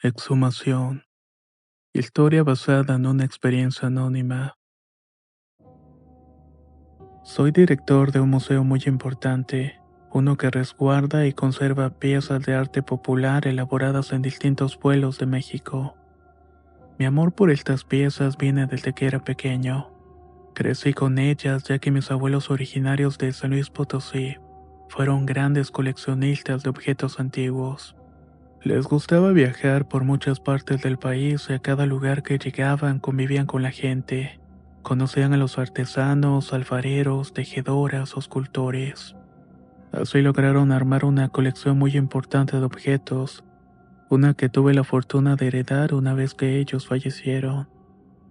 Exhumación. Historia basada en una experiencia anónima. Soy director de un museo muy importante, uno que resguarda y conserva piezas de arte popular elaboradas en distintos pueblos de México. Mi amor por estas piezas viene desde que era pequeño. Crecí con ellas ya que mis abuelos originarios de San Luis Potosí fueron grandes coleccionistas de objetos antiguos. Les gustaba viajar por muchas partes del país y a cada lugar que llegaban convivían con la gente. Conocían a los artesanos, alfareros, tejedoras o escultores. Así lograron armar una colección muy importante de objetos, una que tuve la fortuna de heredar una vez que ellos fallecieron.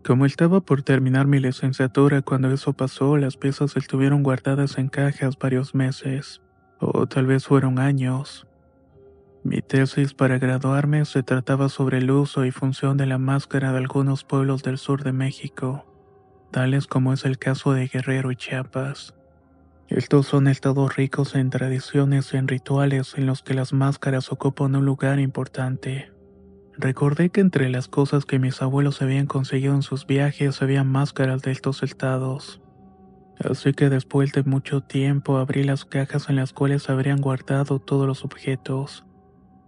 Como estaba por terminar mi licenciatura cuando eso pasó, las piezas estuvieron guardadas en cajas varios meses, o tal vez fueron años. Mi tesis para graduarme se trataba sobre el uso y función de la máscara de algunos pueblos del sur de México, tales como es el caso de Guerrero y Chiapas. Estos son estados ricos en tradiciones y en rituales en los que las máscaras ocupan un lugar importante. Recordé que entre las cosas que mis abuelos habían conseguido en sus viajes había máscaras de estos estados. Así que después de mucho tiempo abrí las cajas en las cuales habrían guardado todos los objetos.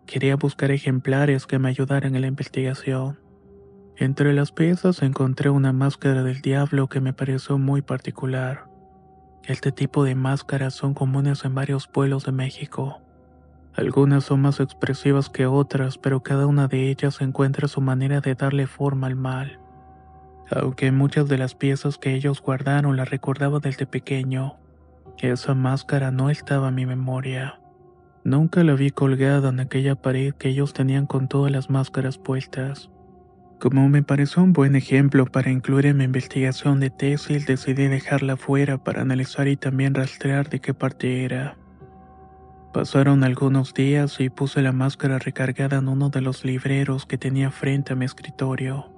Quería buscar ejemplares que me ayudaran en la investigación. Entre las piezas encontré una máscara del diablo que me pareció muy particular. Este tipo de máscaras son comunes en varios pueblos de México. Algunas son más expresivas que otras, pero cada una de ellas encuentra su manera de darle forma al mal. Aunque muchas de las piezas que ellos guardaron las recordaba desde pequeño, esa máscara no estaba en mi memoria. Nunca la vi colgada en aquella pared que ellos tenían con todas las máscaras puestas. Como me pareció un buen ejemplo para incluir en mi investigación de tesis, decidí dejarla fuera para analizar y también rastrear de qué parte era. Pasaron algunos días y puse la máscara recargada en uno de los libreros que tenía frente a mi escritorio.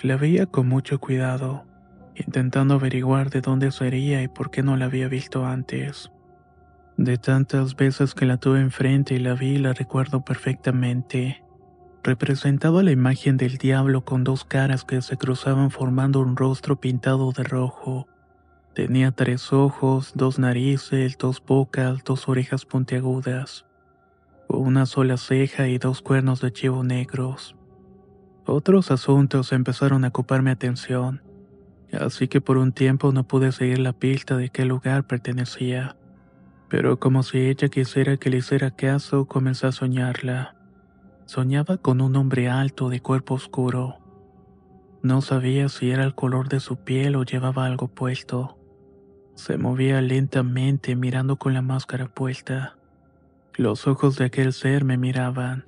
La veía con mucho cuidado, intentando averiguar de dónde sería y por qué no la había visto antes. De tantas veces que la tuve enfrente y la vi, la recuerdo perfectamente representaba la imagen del diablo con dos caras que se cruzaban formando un rostro pintado de rojo. Tenía tres ojos, dos narices, dos bocas, dos orejas puntiagudas, una sola ceja y dos cuernos de chivo negros. Otros asuntos empezaron a ocupar mi atención, así que por un tiempo no pude seguir la pista de qué lugar pertenecía. Pero como si ella quisiera que le hiciera caso, comencé a soñarla. Soñaba con un hombre alto de cuerpo oscuro. No sabía si era el color de su piel o llevaba algo puesto. Se movía lentamente mirando con la máscara puesta. Los ojos de aquel ser me miraban.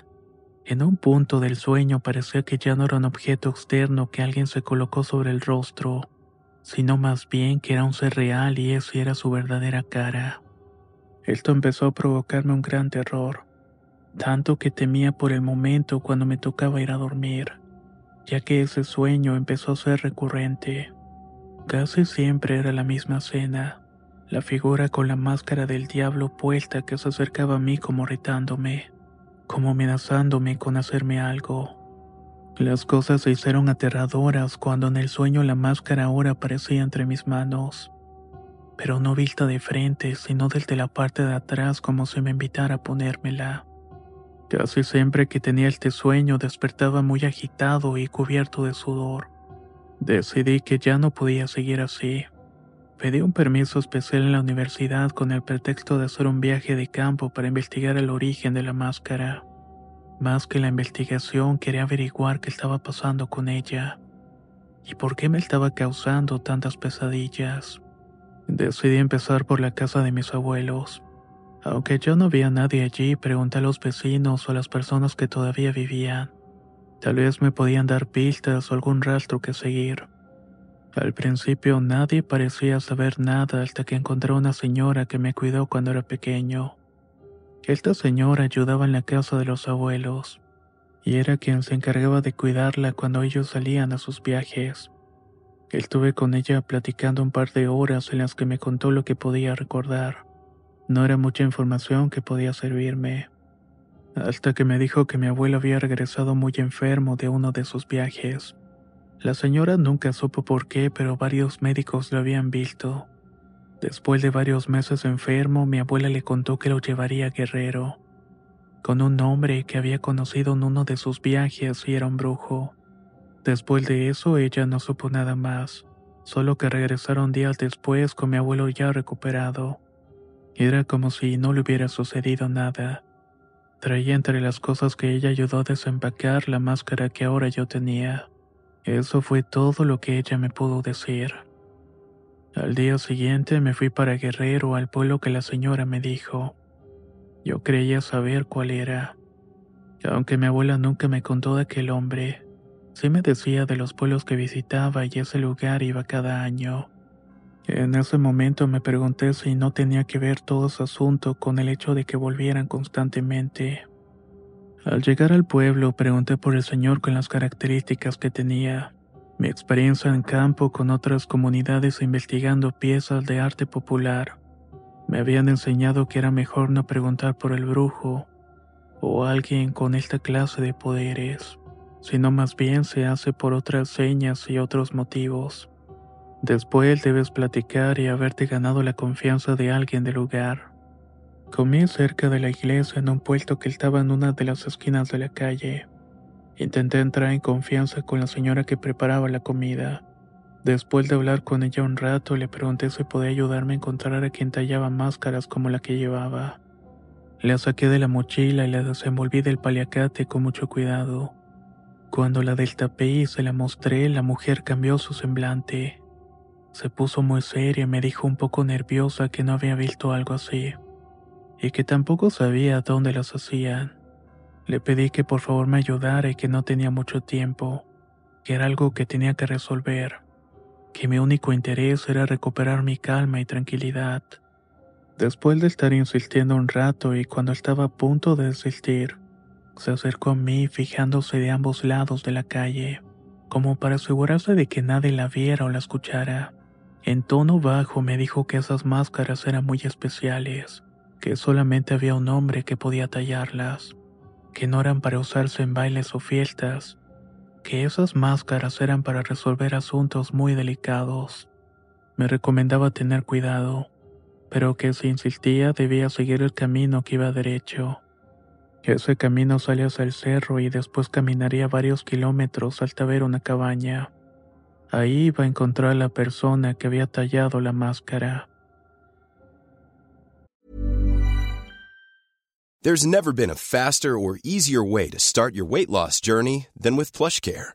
En un punto del sueño parecía que ya no era un objeto externo que alguien se colocó sobre el rostro, sino más bien que era un ser real y esa era su verdadera cara. Esto empezó a provocarme un gran terror tanto que temía por el momento cuando me tocaba ir a dormir, ya que ese sueño empezó a ser recurrente. Casi siempre era la misma escena, la figura con la máscara del diablo puesta que se acercaba a mí como retándome, como amenazándome con hacerme algo. Las cosas se hicieron aterradoras cuando en el sueño la máscara ahora aparecía entre mis manos, pero no vista de frente, sino desde la parte de atrás como si me invitara a ponérmela. Casi siempre que tenía este sueño despertaba muy agitado y cubierto de sudor. Decidí que ya no podía seguir así. Pedí un permiso especial en la universidad con el pretexto de hacer un viaje de campo para investigar el origen de la máscara. Más que la investigación quería averiguar qué estaba pasando con ella y por qué me estaba causando tantas pesadillas. Decidí empezar por la casa de mis abuelos. Aunque yo no vi a nadie allí, pregunté a los vecinos o a las personas que todavía vivían. Tal vez me podían dar pistas o algún rastro que seguir. Al principio nadie parecía saber nada hasta que encontré una señora que me cuidó cuando era pequeño. Esta señora ayudaba en la casa de los abuelos, y era quien se encargaba de cuidarla cuando ellos salían a sus viajes. Estuve con ella platicando un par de horas en las que me contó lo que podía recordar. No era mucha información que podía servirme, hasta que me dijo que mi abuelo había regresado muy enfermo de uno de sus viajes. La señora nunca supo por qué, pero varios médicos lo habían visto. Después de varios meses enfermo, mi abuela le contó que lo llevaría a Guerrero, con un hombre que había conocido en uno de sus viajes y era un brujo. Después de eso, ella no supo nada más, solo que regresaron días después con mi abuelo ya recuperado. Era como si no le hubiera sucedido nada. Traía entre las cosas que ella ayudó a desempacar la máscara que ahora yo tenía. Eso fue todo lo que ella me pudo decir. Al día siguiente me fui para Guerrero al pueblo que la señora me dijo. Yo creía saber cuál era. Aunque mi abuela nunca me contó de aquel hombre, sí me decía de los pueblos que visitaba y ese lugar iba cada año. En ese momento me pregunté si no tenía que ver todo ese asunto con el hecho de que volvieran constantemente. Al llegar al pueblo pregunté por el señor con las características que tenía. Mi experiencia en campo con otras comunidades investigando piezas de arte popular. Me habían enseñado que era mejor no preguntar por el brujo o alguien con esta clase de poderes, sino más bien se hace por otras señas y otros motivos. Después debes platicar y haberte ganado la confianza de alguien del lugar. Comí cerca de la iglesia en un puesto que estaba en una de las esquinas de la calle. Intenté entrar en confianza con la señora que preparaba la comida. Después de hablar con ella un rato, le pregunté si podía ayudarme a encontrar a quien tallaba máscaras como la que llevaba. La saqué de la mochila y la desenvolví del paliacate con mucho cuidado. Cuando la destapé y se la mostré, la mujer cambió su semblante. Se puso muy seria y me dijo un poco nerviosa que no había visto algo así y que tampoco sabía dónde las hacían. Le pedí que por favor me ayudara y que no tenía mucho tiempo, que era algo que tenía que resolver, que mi único interés era recuperar mi calma y tranquilidad. Después de estar insistiendo un rato y cuando estaba a punto de desistir, se acercó a mí fijándose de ambos lados de la calle, como para asegurarse de que nadie la viera o la escuchara. En tono bajo me dijo que esas máscaras eran muy especiales, que solamente había un hombre que podía tallarlas, que no eran para usarse en bailes o fiestas, que esas máscaras eran para resolver asuntos muy delicados. Me recomendaba tener cuidado, pero que si insistía debía seguir el camino que iba derecho. Ese camino salía hacia el cerro y después caminaría varios kilómetros hasta ver una cabaña. Ahí iba a encontrar a la persona que había tallado la máscara. There's never been a faster or easier way to start your weight loss journey than with PlushCare.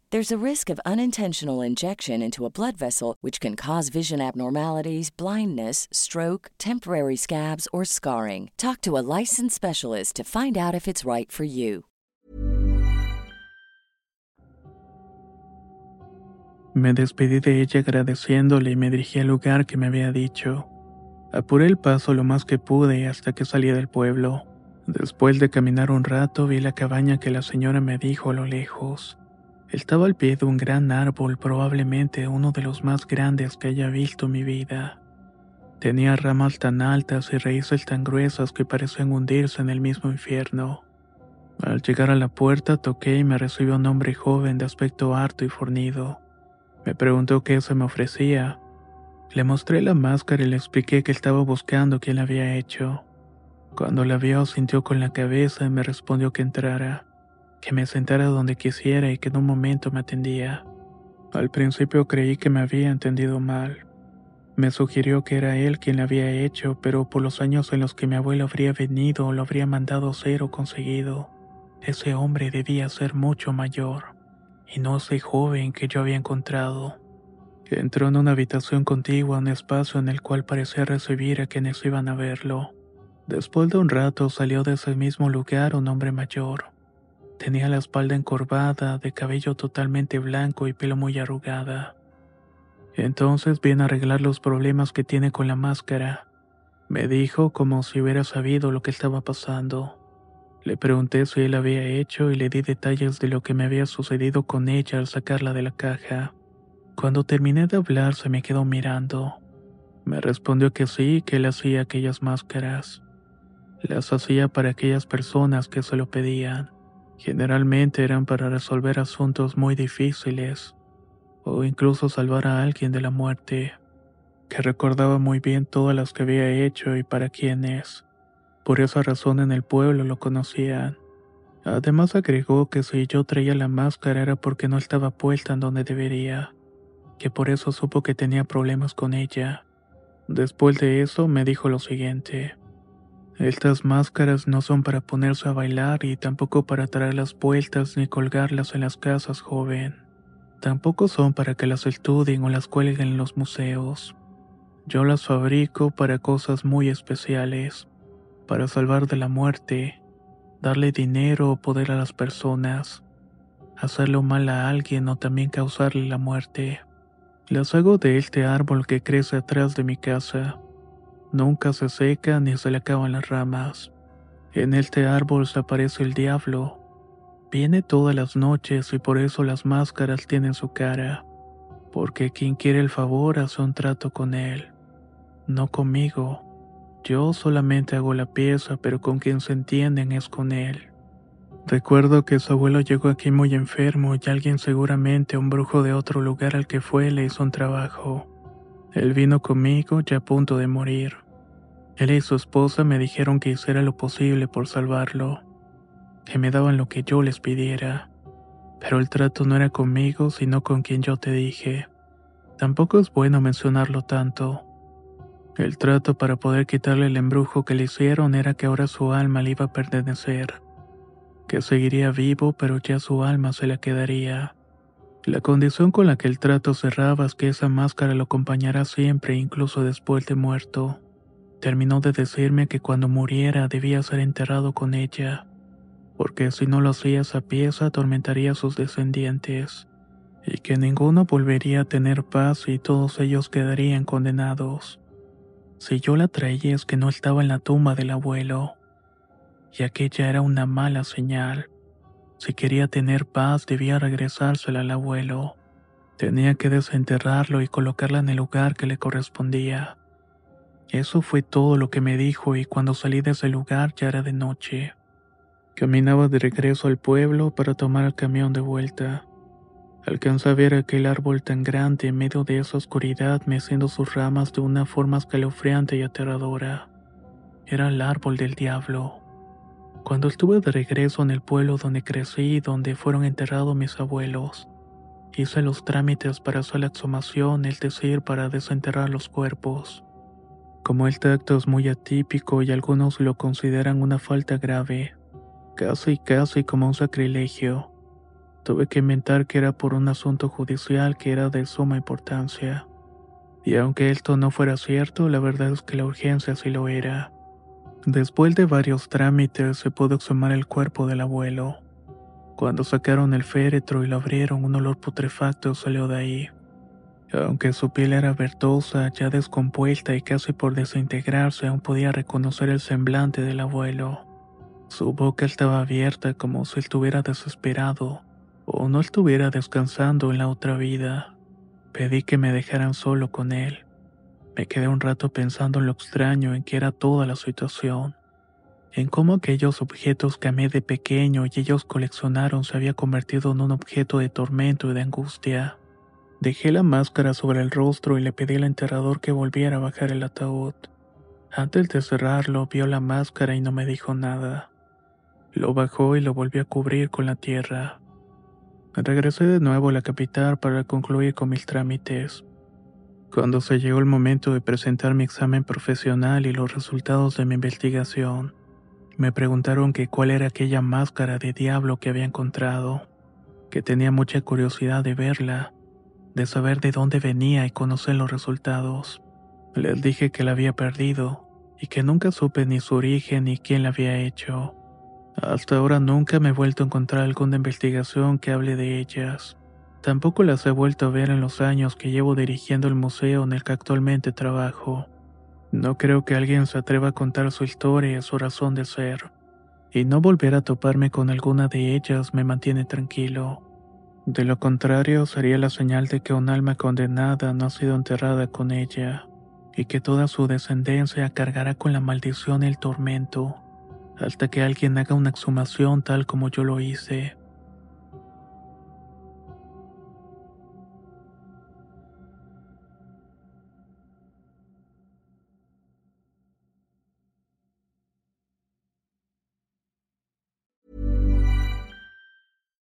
There's a risk of unintentional injection into a blood vessel, which can cause vision abnormalities, blindness, stroke, temporary scabs, or scarring. Talk to a licensed specialist to find out if it's right for you. Me despedí de ella agradeciéndole y me dirigí al lugar que me había dicho. Apuré el paso lo más que pude hasta que salí del pueblo. Después de caminar un rato vi la cabaña que la señora me dijo a lo lejos. Estaba al pie de un gran árbol, probablemente uno de los más grandes que haya visto en mi vida. Tenía ramas tan altas y raíces tan gruesas que parecían hundirse en el mismo infierno. Al llegar a la puerta toqué y me recibió un hombre joven de aspecto harto y fornido. Me preguntó qué se me ofrecía. Le mostré la máscara y le expliqué que estaba buscando quién la había hecho. Cuando la vio sintió con la cabeza y me respondió que entrara que me sentara donde quisiera y que en un momento me atendía. Al principio creí que me había entendido mal. Me sugirió que era él quien la había hecho, pero por los años en los que mi abuelo habría venido lo habría mandado hacer o conseguido, ese hombre debía ser mucho mayor, y no ese joven que yo había encontrado. Entró en una habitación contigua, un espacio en el cual parecía recibir a quienes iban a verlo. Después de un rato salió de ese mismo lugar un hombre mayor. Tenía la espalda encorvada, de cabello totalmente blanco y pelo muy arrugada. Entonces viene a arreglar los problemas que tiene con la máscara. Me dijo como si hubiera sabido lo que estaba pasando. Le pregunté si él había hecho y le di detalles de lo que me había sucedido con ella al sacarla de la caja. Cuando terminé de hablar se me quedó mirando. Me respondió que sí, que él hacía aquellas máscaras. Las hacía para aquellas personas que se lo pedían. Generalmente eran para resolver asuntos muy difíciles o incluso salvar a alguien de la muerte, que recordaba muy bien todas las que había hecho y para quiénes. Por esa razón en el pueblo lo conocían. Además agregó que si yo traía la máscara era porque no estaba puesta en donde debería, que por eso supo que tenía problemas con ella. Después de eso me dijo lo siguiente. Estas máscaras no son para ponerse a bailar y tampoco para traer las vueltas ni colgarlas en las casas, joven. Tampoco son para que las estudien o las cuelguen en los museos. Yo las fabrico para cosas muy especiales, para salvar de la muerte, darle dinero o poder a las personas, hacerlo mal a alguien o también causarle la muerte. Las hago de este árbol que crece atrás de mi casa Nunca se seca ni se le acaban las ramas. En este árbol se aparece el diablo. Viene todas las noches y por eso las máscaras tienen su cara. Porque quien quiere el favor hace un trato con él. No conmigo. Yo solamente hago la pieza, pero con quien se entienden es con él. Recuerdo que su abuelo llegó aquí muy enfermo y alguien seguramente un brujo de otro lugar al que fue le hizo un trabajo. Él vino conmigo ya a punto de morir. Él y su esposa me dijeron que hiciera lo posible por salvarlo, que me daban lo que yo les pidiera. Pero el trato no era conmigo, sino con quien yo te dije. Tampoco es bueno mencionarlo tanto. El trato para poder quitarle el embrujo que le hicieron era que ahora su alma le iba a pertenecer, que seguiría vivo pero ya su alma se la quedaría. La condición con la que el trato cerraba es que esa máscara lo acompañará siempre, incluso después de muerto. Terminó de decirme que cuando muriera debía ser enterrado con ella, porque si no lo hacía esa pieza atormentaría a sus descendientes, y que ninguno volvería a tener paz y todos ellos quedarían condenados. Si yo la traía es que no estaba en la tumba del abuelo, y aquella era una mala señal. Si quería tener paz debía regresársela al abuelo. Tenía que desenterrarlo y colocarla en el lugar que le correspondía. Eso fue todo lo que me dijo y cuando salí de ese lugar ya era de noche. Caminaba de regreso al pueblo para tomar el camión de vuelta. Alcanzé a ver aquel árbol tan grande en medio de esa oscuridad meciendo sus ramas de una forma escalofriante y aterradora. Era el árbol del diablo. Cuando estuve de regreso en el pueblo donde crecí y donde fueron enterrados mis abuelos, hice los trámites para hacer la exhumación, es decir, para desenterrar los cuerpos. Como el tacto es muy atípico y algunos lo consideran una falta grave, casi casi como un sacrilegio. Tuve que inventar que era por un asunto judicial que era de suma importancia. Y aunque esto no fuera cierto, la verdad es que la urgencia sí lo era. Después de varios trámites se pudo exhumar el cuerpo del abuelo. Cuando sacaron el féretro y lo abrieron, un olor putrefacto salió de ahí. Aunque su piel era verdosa, ya descompuesta y casi por desintegrarse, aún podía reconocer el semblante del abuelo. Su boca estaba abierta como si estuviera desesperado o no estuviera descansando en la otra vida. Pedí que me dejaran solo con él. Me quedé un rato pensando en lo extraño en que era toda la situación, en cómo aquellos objetos que amé de pequeño y ellos coleccionaron se había convertido en un objeto de tormento y de angustia. Dejé la máscara sobre el rostro y le pedí al enterrador que volviera a bajar el ataúd. Antes de cerrarlo, vio la máscara y no me dijo nada. Lo bajó y lo volvió a cubrir con la tierra. Regresé de nuevo a la capital para concluir con mis trámites. Cuando se llegó el momento de presentar mi examen profesional y los resultados de mi investigación, me preguntaron que cuál era aquella máscara de diablo que había encontrado, que tenía mucha curiosidad de verla, de saber de dónde venía y conocer los resultados. Les dije que la había perdido y que nunca supe ni su origen ni quién la había hecho. Hasta ahora nunca me he vuelto a encontrar alguna investigación que hable de ellas. Tampoco las he vuelto a ver en los años que llevo dirigiendo el museo en el que actualmente trabajo. No creo que alguien se atreva a contar su historia y su razón de ser. Y no volver a toparme con alguna de ellas me mantiene tranquilo. De lo contrario, sería la señal de que un alma condenada no ha sido enterrada con ella, y que toda su descendencia cargará con la maldición y el tormento hasta que alguien haga una exhumación tal como yo lo hice.